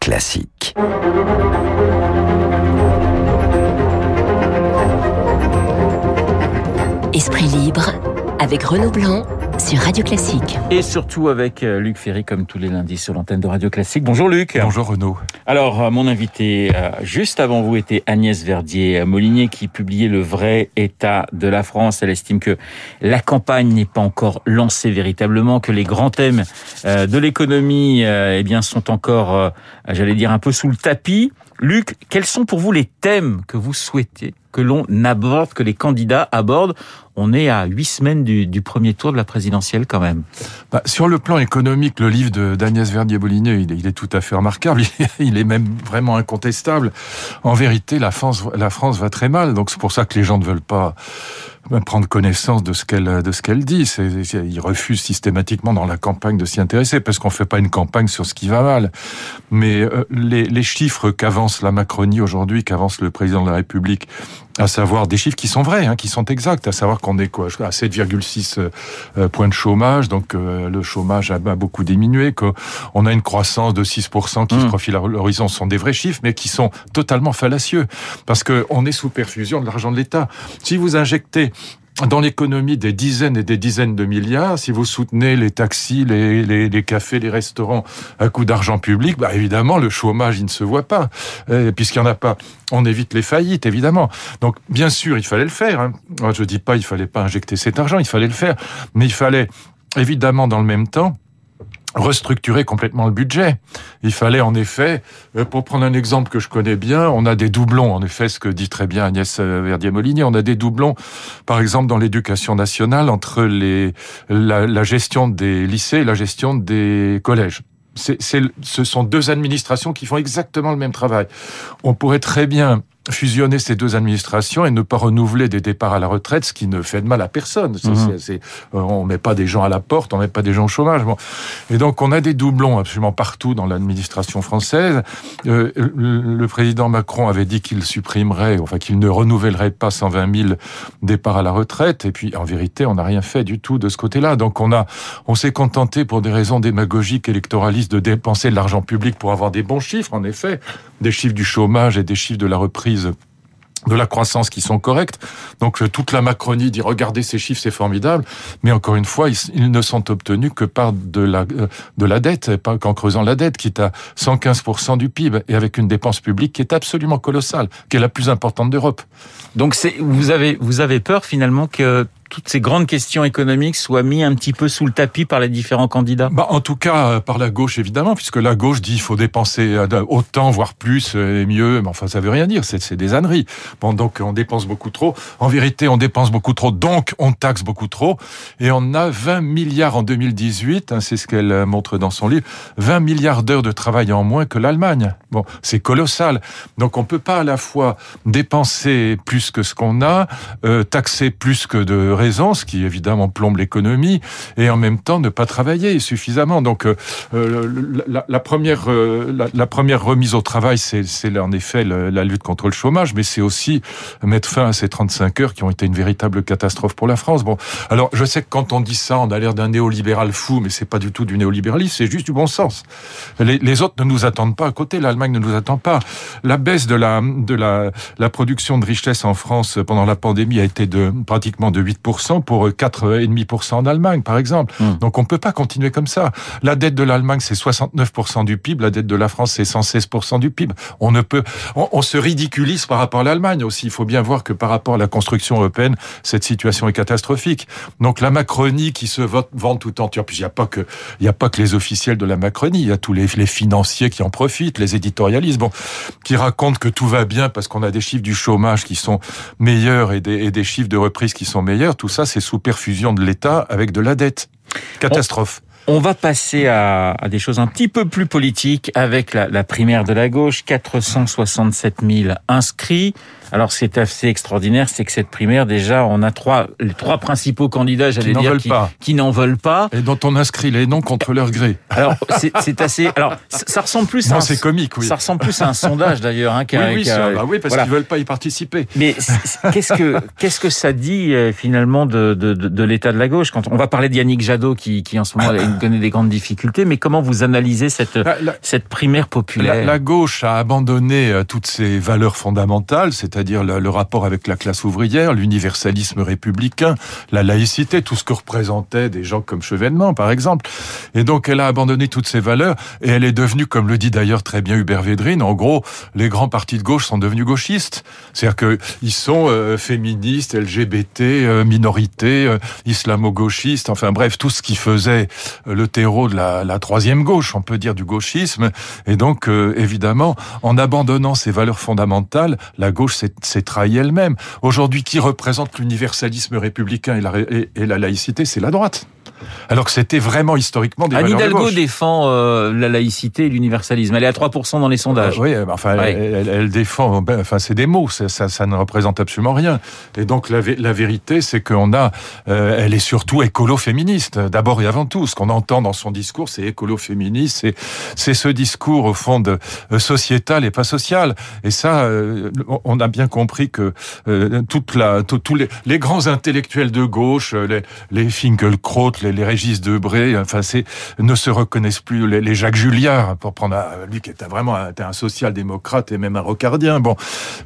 Classique. Esprit libre avec Renaud Blanc sur Radio Classique. Et surtout avec euh, Luc Ferry, comme tous les lundis sur l'antenne de Radio Classique. Bonjour Luc. Bonjour Renaud. Alors, euh, mon invité, euh, juste avant vous, était Agnès Verdier-Molinier qui publiait Le vrai état de la France. Elle estime que la campagne n'est pas encore lancée véritablement, que les grands thèmes de l'économie eh bien, sont encore, j'allais dire, un peu sous le tapis. Luc, quels sont pour vous les thèmes que vous souhaitez que l'on aborde, que les candidats abordent on est à huit semaines du, premier tour de la présidentielle quand même. Bah, sur le plan économique, le livre d'Agnès Verdier-Bollinet, il, est tout à fait remarquable. Il est même vraiment incontestable. En vérité, la France, la France va très mal. Donc c'est pour ça que les gens ne veulent pas prendre connaissance de ce qu'elle de ce qu'elle dit. Ils refusent systématiquement dans la campagne de s'y intéresser parce qu'on fait pas une campagne sur ce qui va mal. Mais euh, les, les chiffres qu'avance la Macronie aujourd'hui, qu'avance le président de la République, à savoir des chiffres qui sont vrais, hein, qui sont exacts, à savoir qu'on est quoi à 7,6 euh, points de chômage, donc euh, le chômage a, beaucoup diminué, qu'on a une croissance de 6% qui se mmh. profile à l'horizon, sont des vrais chiffres, mais qui sont totalement fallacieux, parce qu'on est sous perfusion de l'argent de l'État. Si vous injectez dans l'économie des dizaines et des dizaines de milliards, si vous soutenez les taxis, les, les, les cafés, les restaurants à coup d'argent public, bah évidemment le chômage il ne se voit pas, puisqu'il n'y en a pas. On évite les faillites évidemment. Donc bien sûr il fallait le faire. Hein. Je dis pas il fallait pas injecter cet argent, il fallait le faire, mais il fallait évidemment dans le même temps restructurer complètement le budget. Il fallait en effet, euh, pour prendre un exemple que je connais bien, on a des doublons, en effet, ce que dit très bien Agnès Verdier-Molinier, on a des doublons, par exemple, dans l'éducation nationale, entre les, la, la gestion des lycées et la gestion des collèges. Ce sont deux administrations qui font exactement le même travail. On pourrait très bien fusionner ces deux administrations et ne pas renouveler des départs à la retraite, ce qui ne fait de mal à personne. Mhm. Euh, on met pas des gens à la porte, on met pas des gens au chômage. Bon. Et donc on a des doublons absolument partout dans l'administration française. Euh, le président Macron avait dit qu'il supprimerait, enfin qu'il ne renouvellerait pas 120 000 départs à la retraite. Et puis en vérité, on n'a rien fait du tout de ce côté-là. Donc on a, on s'est contenté pour des raisons démagogiques électoralistes de dépenser de l'argent public pour avoir des bons chiffres. En effet, des chiffres du chômage et des chiffres de la reprise de la croissance qui sont correctes. Donc euh, toute la Macronie dit regardez ces chiffres, c'est formidable. Mais encore une fois, ils, ne sont obtenus que par de la, euh, de la dette, pas qu'en creusant la dette, qui est à 115% du PIB, et avec une dépense publique qui est absolument colossale, qui est la plus importante d'Europe. Donc vous avez, vous avez peur finalement que toutes ces grandes questions économiques soient mises un petit peu sous le tapis par les différents candidats bah, En tout cas, euh, par la gauche, évidemment, puisque la gauche dit qu'il faut dépenser euh, autant, voire plus euh, et mieux. Mais enfin, ça veut rien dire, c'est des âneries. Bon, donc on dépense beaucoup trop. En vérité, on dépense beaucoup trop, donc on taxe beaucoup trop. Et on a 20 milliards en 2018, hein, c'est ce qu'elle montre dans son livre, 20 milliards d'heures de travail en moins que l'Allemagne. Bon, c'est colossal. Donc on peut pas à la fois dépenser plus que ce qu'on a, taxer plus que de raison, ce qui évidemment plombe l'économie, et en même temps ne pas travailler suffisamment. Donc euh, euh, la, première, euh, la, première remise au travail, c'est en effet la lutte contre le chômage, mais c'est aussi mettre fin à ces 35 heures qui ont été une véritable catastrophe pour la France. Bon, alors je sais que quand on dit ça, on a l'air d'un néolibéral fou, mais c'est pas du tout du néolibéralisme, c'est juste du bon sens. Les, autres ne nous attendent pas à côté, l'Allemagne ne nous attend pas. La baisse de la de la, la production de richesse en France pendant la pandémie a été de pratiquement de 8 pour 4,5% en Allemagne, par exemple. Hmm. Donc on peut pas continuer comme ça. La dette de l'Allemagne, c'est 69% du PIB. La dette de la France, c'est 116% du PIB. On ne peut, on, se ridiculise par rapport à l'Allemagne aussi. Il faut bien voir que par rapport à la construction européenne, cette situation est catastrophique. Donc la Macronie qui se vante tout entière. Puis il n'y a pas que, il y a pas que les officiels de la Macronie. Il y a tous les, les financiers qui en profitent, les éditorialistes, bon, qui racontent que tout va bien parce qu'on a des chiffres du chômage qui sont meilleurs et des, et des chiffres de reprise qui sont meilleurs tout ça, c'est sous perfusion de l'État avec de la dette. Catastrophe. On va passer à, des choses un petit peu plus politiques avec la, primaire de la gauche. 467 000 inscrits. Alors, ce qui est assez extraordinaire, c'est que cette primaire, déjà, on a trois, les trois principaux candidats, j'allais dire, veulent qui, pas. qui n'en veulent pas. Et dont on inscrit les noms contre leur gré. Alors, c'est c'est assez. Alors, ça ressemble plus à. Non, un- c'est comique, oui. Ça ressemble plus à un sondage d'ailleurs, hein, Oui, oui, ça, bah oui, parce voilà. qu'ils veulent pas y participer. Mais qu'est-ce que qu'est-ce que ça dit euh, finalement de, de, l'état de la gauche? Quand on va parler de Yannick Jadot qui, qui en ce moment connaît des grandes difficultés, mais comment vous analysez cette La- la- cette primaire populaire? La, la gauche a abandonné euh, toutes ses valeurs fondamentales, c'est-à-dire le, rapport avec la classe ouvrière, l'universalisme républicain, la laïcité, tout ce que représentaient des gens comme Chevènement, par exemple. Et donc, elle a abandonné toutes ces valeurs et elle est devenue, comme le dit d'ailleurs très bien Hubert Védrine, en gros, les grands partis de gauche sont devenus gauchistes. C'est-à-dire que ils sont euh, féministes, LGBT, euh, minorités, euh, islamo-gauchistes, enfin bref, tout ce qui faisait euh, le terreau de la, la troisième gauche, on peut dire, du gauchisme. Et donc, évidemment, en abandonnant ces valeurs fondamentales, la gauche s'est s'est trahie elle-même. Aujourd'hui, qui représente l'universalisme républicain et la, et, et la laïcité, c'est la droite. Alors que c'était vraiment historiquement des Anne de Hidalgo défend euh, la laïcité et l'universalisme. Elle est à 3% dans les sondages. Euh, oui, enfin, Ouais. elle, elle- elle défend. ben, enfin, c'est des mots. Ça, ça, ça ne représente absolument rien. Et donc, la, vé- la vérité, c'est qu'on a. euh, elle est surtout écolo-féministe. D'abord et avant tout, ce qu'on entend dans son discours, c'est écolo-féministe. C'est, c'est ce discours au fond de euh, sociétal et pas social. Et ça, on- a bien compris que toute la, tout- tous les, les grands intellectuels de gauche, les, les Finkielkraut, les, les Régis Debré, enfin, c'est ne se reconnaissent plus. Les, Jacques Julliard, pour prendre un- lui qui était vraiment un, social-démocrate et même un rocardien. Bon,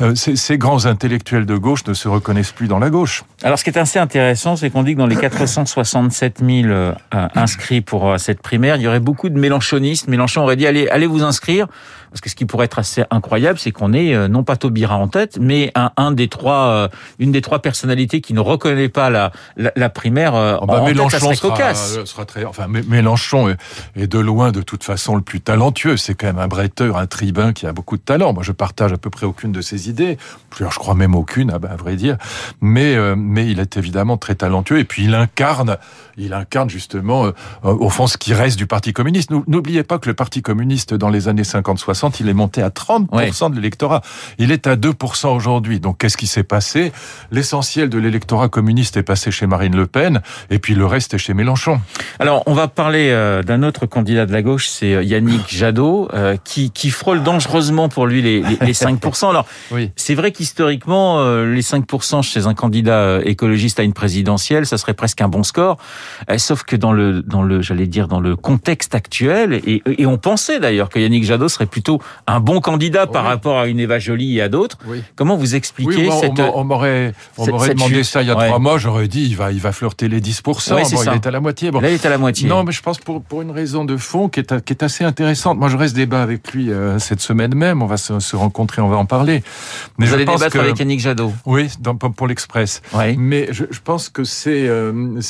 euh, ces grands intellectuels de gauche ne se reconnaissent plus dans la gauche. Alors, ce qui est assez intéressant, c'est qu'on dit que dans les 467 000 euh, inscrits pour euh, cette primaire, il y aurait beaucoup de mélanchonistes. Mélenchon aurait dit allez, allez vous inscrire. Parce que ce qui pourrait être assez incroyable, c'est qu'on ait euh, non pas Taubira en tête, mais un, un des trois, une des trois personnalités qui ne reconnaît pas la, la, la primaire Ah bah, en tête, Mélenchon serait sera, cocasse. sera très. Enfin, Mé- Mélenchon est, de loin, de toute façon, le plus talentueux. C'est quand même un bretteur, un tribun qui a beaucoup de talent. Moi, je partage à peu près aucune de ses idées. Je crois même aucune, à, à vrai dire. Mais, euh, mais il est évidemment très talentueux. Et puis, il incarne, il incarne justement, euh, au fond, ce qui reste du Parti communiste. Nou- N'oubliez pas que le Parti communiste, dans les années 50-60, il est monté à 30% de l'électorat. Il est à 2% aujourd'hui. Donc, qu'est-ce qui s'est passé? L'essentiel de l'électorat communiste est passé chez Marine Le Pen, et puis le reste est chez Mélenchon. Alors, on va parler euh, d'un autre candidat de la gauche, c'est euh, Yannick Jadot, euh, qui, qui frôle dangereusement pour lui les, les, les 5%. Alors, Oui. c'est vrai qu'historiquement, les 5% chez un candidat écologiste à une présidentielle, ça serait presque un bon score. Euh, Sauf que dans le, dans le, j'allais dire, dans le contexte actuel, et, et on pensait d'ailleurs que Yannick Jadot serait plutôt un bon candidat par rapport à une Eva Joly et à d'autres. Oui. Comment vous expliquez Oui, on- cette... on, m'aurait, demandé chute. ça il y a Ouais. trois mois, j'aurais dit il va, il va flirter les 10%. Ouais, c'est bon, il est à la moitié. Bon. Là, il est à la moitié. Non, mais je pense pour, pour une raison de fond qui est, qui est assez intéressante. Moi, je reste débat avec lui euh, cette semaine même. On va se, se rencontrer, on va en parler. Mais vous je allez pense débattre que- avec Yannick Jadot. Oui, dans, pour pour l'Express. Ouais. Mais je, je pense que c'est euh,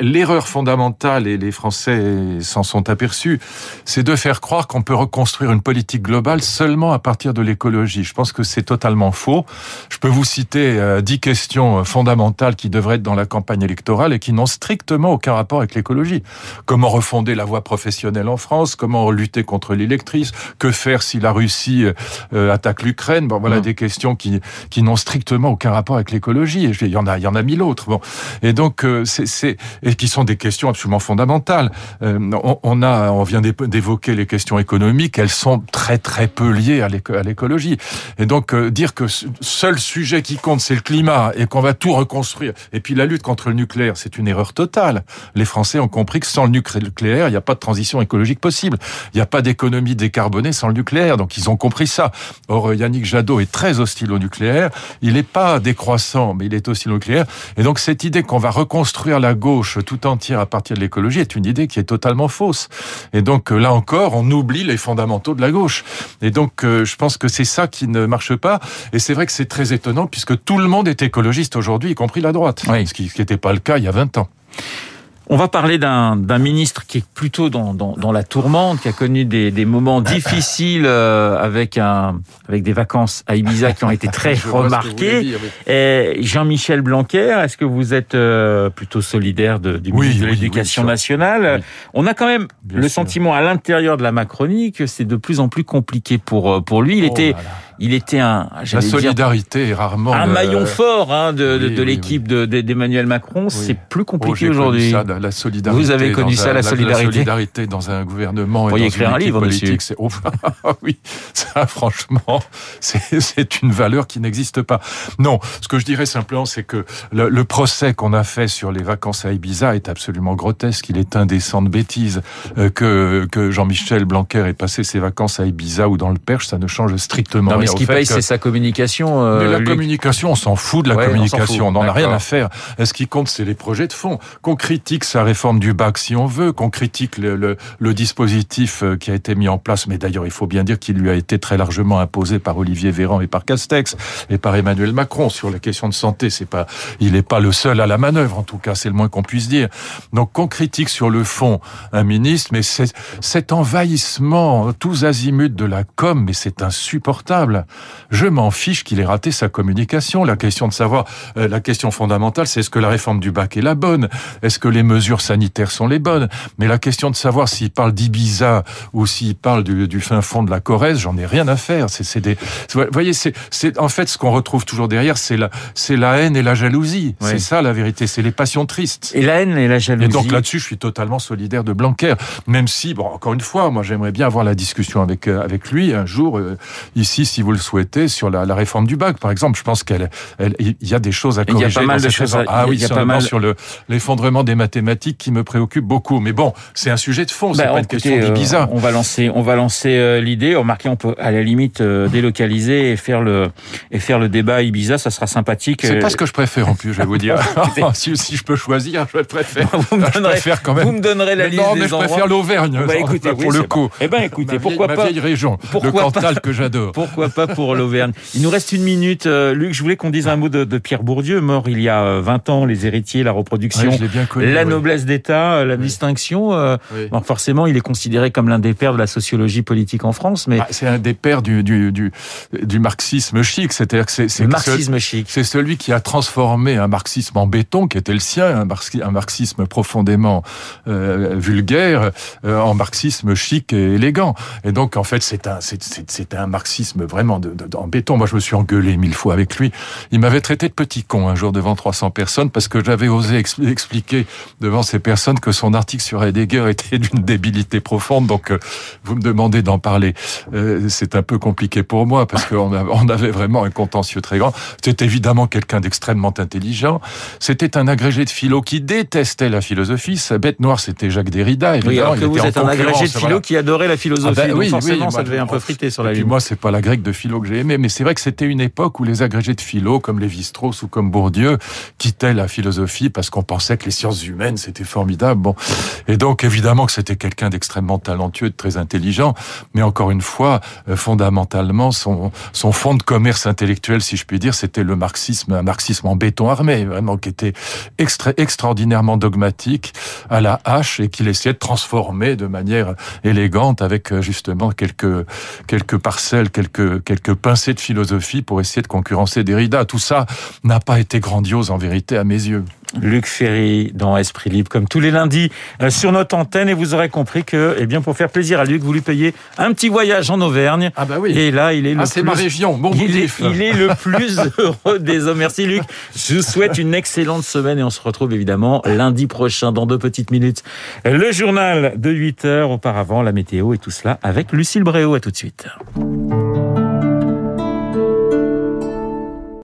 l'erreur fondamentale, et les Français s'en sont aperçus, c'est de faire croire qu'on peut reconstruire une politique globale seulement à partir de l'écologie. Je pense que c'est totalement faux. Je peux vous citer euh, dix questions fondamentales qui devraient être dans la campagne électorale et qui n'ont strictement aucun rapport avec l'écologie. Comment refonder la voie professionnelle en France? Comment lutter contre l'électrice? Que faire si la Russie euh, attaque l'Ukraine? Bon, voilà Mhm. des questions qui qui n'ont strictement aucun rapport avec l'écologie. Il y en a, il y en a mille autres. Bon, et donc euh, c'est et qui sont des questions absolument fondamentales. Euh, on, on a, on vient d'é- d'évoquer les questions économiques. Elles sont très très peu liées à l'éco- à l'écologie. Et donc euh, dire que seul sujet qui compte c'est le climat et qu'on va tout reconstruire. Et puis la lutte contre le nucléaire, c'est une erreur totale. Les Français ont compris que sans le nucléaire, il n'y a pas de transition écologique possible. Il n'y a pas d'économie décarbonée sans le nucléaire. Donc ils ont compris ça. Or euh, Yannick Jadot est très hostile au nucléaire. Il n'est pas décroissant, mais il est hostile au nucléaire. Et donc cette idée qu'on va reconstruire la gauche tout entière à partir de l'écologie est une idée qui est totalement fausse. Et donc euh, là encore, on oublie les fondamentaux de la gauche. Et donc euh, je pense que c'est ça qui ne marche pas. Et c'est vrai que c'est très étonnant puisque tout le monde est écologiste aujourd'hui, y compris la droite. Oui. Ce qui n'était pas le cas il y a 20 ans. On va parler d'un ministre qui est plutôt dans, dans, dans, la tourmente, qui a connu des, des moments difficiles euh, avec, un, avec des vacances à Ibiza qui ont été très remarquées. Jean-Michel Blanquer, est-ce que vous êtes euh, plutôt solidaire de, du ministre de l'Éducation nationale? On a quand même le sentiment à l'intérieur de la Macronie que c'est de plus en plus compliqué pour, euh, pour lui. Il oh était il était un. La solidarité est rarement un maillon fort hein, de, de, l'équipe d'Emmanuel Macron. C'est plus compliqué oh, aujourd'hui. La solidarité. Vous avez connu ça, la, solidarité. La solidarité dans un gouvernement. Vous pourriez écrire un livre politique, dessus. Oh, oui, ça, franchement, c'est une valeur qui n'existe pas. Non, ce que je dirais simplement, c'est que le, le procès qu'on a fait sur les vacances à Ibiza est absolument grotesque. Il est indécent de bêtises euh, que que Jean-Michel Blanquer ait passé ses vacances à Ibiza ou dans le Perche, ça ne change strictement rien ce qui paye, c'est sa communication. Euh, mais la communication, on s'en fout de la communication. On n'en a rien à faire. Ce qui compte, c'est les projets de fond. Qu'on critique sa réforme du bac si on veut, qu'on critique le, le, le, dispositif euh, qui a été mis en place. Mais d'ailleurs, il faut bien dire qu'il lui a été très largement imposé par Olivier Véran et par Castex et par Emmanuel Macron sur la question de santé. C'est pas, il n'est pas le seul à la manœuvre. En tout cas, c'est le moins qu'on puisse dire. Donc, qu'on critique sur le fond un ministre, mais cet envahissement tous azimuts de la com, mais c'est insupportable. Je m'en fiche qu'il ait raté sa communication. La question de savoir, euh, la question fondamentale, c'est est-ce que la réforme du bac est la bonne? Est-ce que les mesures sanitaires sont les bonnes? Mais la question de savoir s'il parle d'Ibiza ou s'il parle du, fin fond de la Corrèze, j'en ai rien à faire. C'est des, vous voyez, c'est en fait ce qu'on retrouve toujours derrière, c'est la, c'est la haine et la jalousie. C'est ça la vérité. C'est les passions tristes. Et la haine et la jalousie. Et donc là-dessus, je suis totalement solidaire de Blanquer, même si, bon, encore une fois, moi j'aimerais bien avoir la discussion avec euh, avec lui un jour euh, ici, si vous le souhaitez, sur la, la, réforme du bac, par exemple. Je pense qu'il y a des choses à corriger. Il y a pas mal de choses. Ah oui, il y a pas mal sur l'effondrement des mathématiques qui me préoccupe beaucoup. Mais bon, c'est un sujet de fond. C'est bah, pas une question d'Ibiza. Euh, on va lancer, on va lancer euh, l'idée. Remarquez, on peut à la limite euh, délocaliser et faire le et faire le débat Ibiza. Ça sera sympathique. C'est pas ce que je préfère en plus. Je vais vous dire. si, si, je peux choisir, je préfère. vous me donnerez, je préfère quand même. Vous me donnerez la liste non, mais je préfère l'Auvergne. Bah, écoutez, pour le coup. Eh ben, écoutez, pourquoi pas ma vieille région, le Cantal que j'adore. Pourquoi pas pour l'Auvergne. Il nous reste une minute. Euh, Luc, je voulais qu'on dise un mot de, de, Pierre Bourdieu, mort il y a 20 euh, ans, les héritiers, la reproduction, la noblesse d'État, euh, la distinction. Forcément, il est considéré comme l'un des pères de la sociologie politique en France. Mais ah, c'est un des pères du, du, du, du marxisme chic. C'est-à-dire que c'est chic. Celui qui a transformé un marxisme en béton, qui était le sien, un, marxisme profondément euh, vulgaire, en marxisme chic et élégant. Et donc, en fait, c'est un, c'est un marxisme vraiment de, de, en béton. Moi, je me suis engueulé mille fois avec lui. Il m'avait traité de petit con un jour devant 300 personnes parce que j'avais osé expliquer devant ces personnes que son article sur Heidegger était d'une débilité profonde. Donc, euh, vous me demandez d'en parler. Euh, c'est un peu compliqué pour moi parce qu'on on avait vraiment un contentieux très grand. C'était évidemment quelqu'un d'extrêmement intelligent. C'était un agrégé de philo qui détestait la philosophie. Sa bête noire, c'était Jacques Derrida. Évidemment, oui, que vous êtes un agrégé de philo qui adorait la philosophie. Ah ben, oui, forcément, ça devait un peu friter sur la ligne. Moi, c'est pas la grecque de philo que j'ai aimé, mais c'est vrai que c'était une époque où les agrégés de philo, comme Lévi-Strauss ou comme Bourdieu, quittaient la philosophie parce qu'on pensait que les sciences humaines, c'était formidable. Bon. Et donc, évidemment que c'était quelqu'un d'extrêmement talentueux, de très intelligent, mais encore une fois, euh, fondamentalement, son, son fond de commerce intellectuel, si je puis dire, c'était le marxisme, un marxisme en béton armé, vraiment, qui était extra, extraordinairement dogmatique, à la hache, et qu'il essayait de transformer de manière élégante avec, euh, justement, quelques, quelques parcelles, quelques, quelques pincées de philosophie pour essayer de concurrencer Derrida. Tout ça n'a pas été grandiose en vérité à mes yeux. Luc Ferry dans Esprit Libre, comme tous les lundis euh, sur notre antenne. Et vous aurez compris que, eh bien, pour faire plaisir à Luc, vous lui payez un petit voyage en Auvergne. Ah bah oui. Et là, il est le ah, c'est ma région. Bon il, est, il est le plus heureux des hommes. Merci Luc. Je vous souhaite une excellente semaine et on se retrouve évidemment lundi prochain dans deux petites minutes. Le journal de 8 heures. Auparavant, la météo et tout cela avec Lucille Bréau. À tout de suite.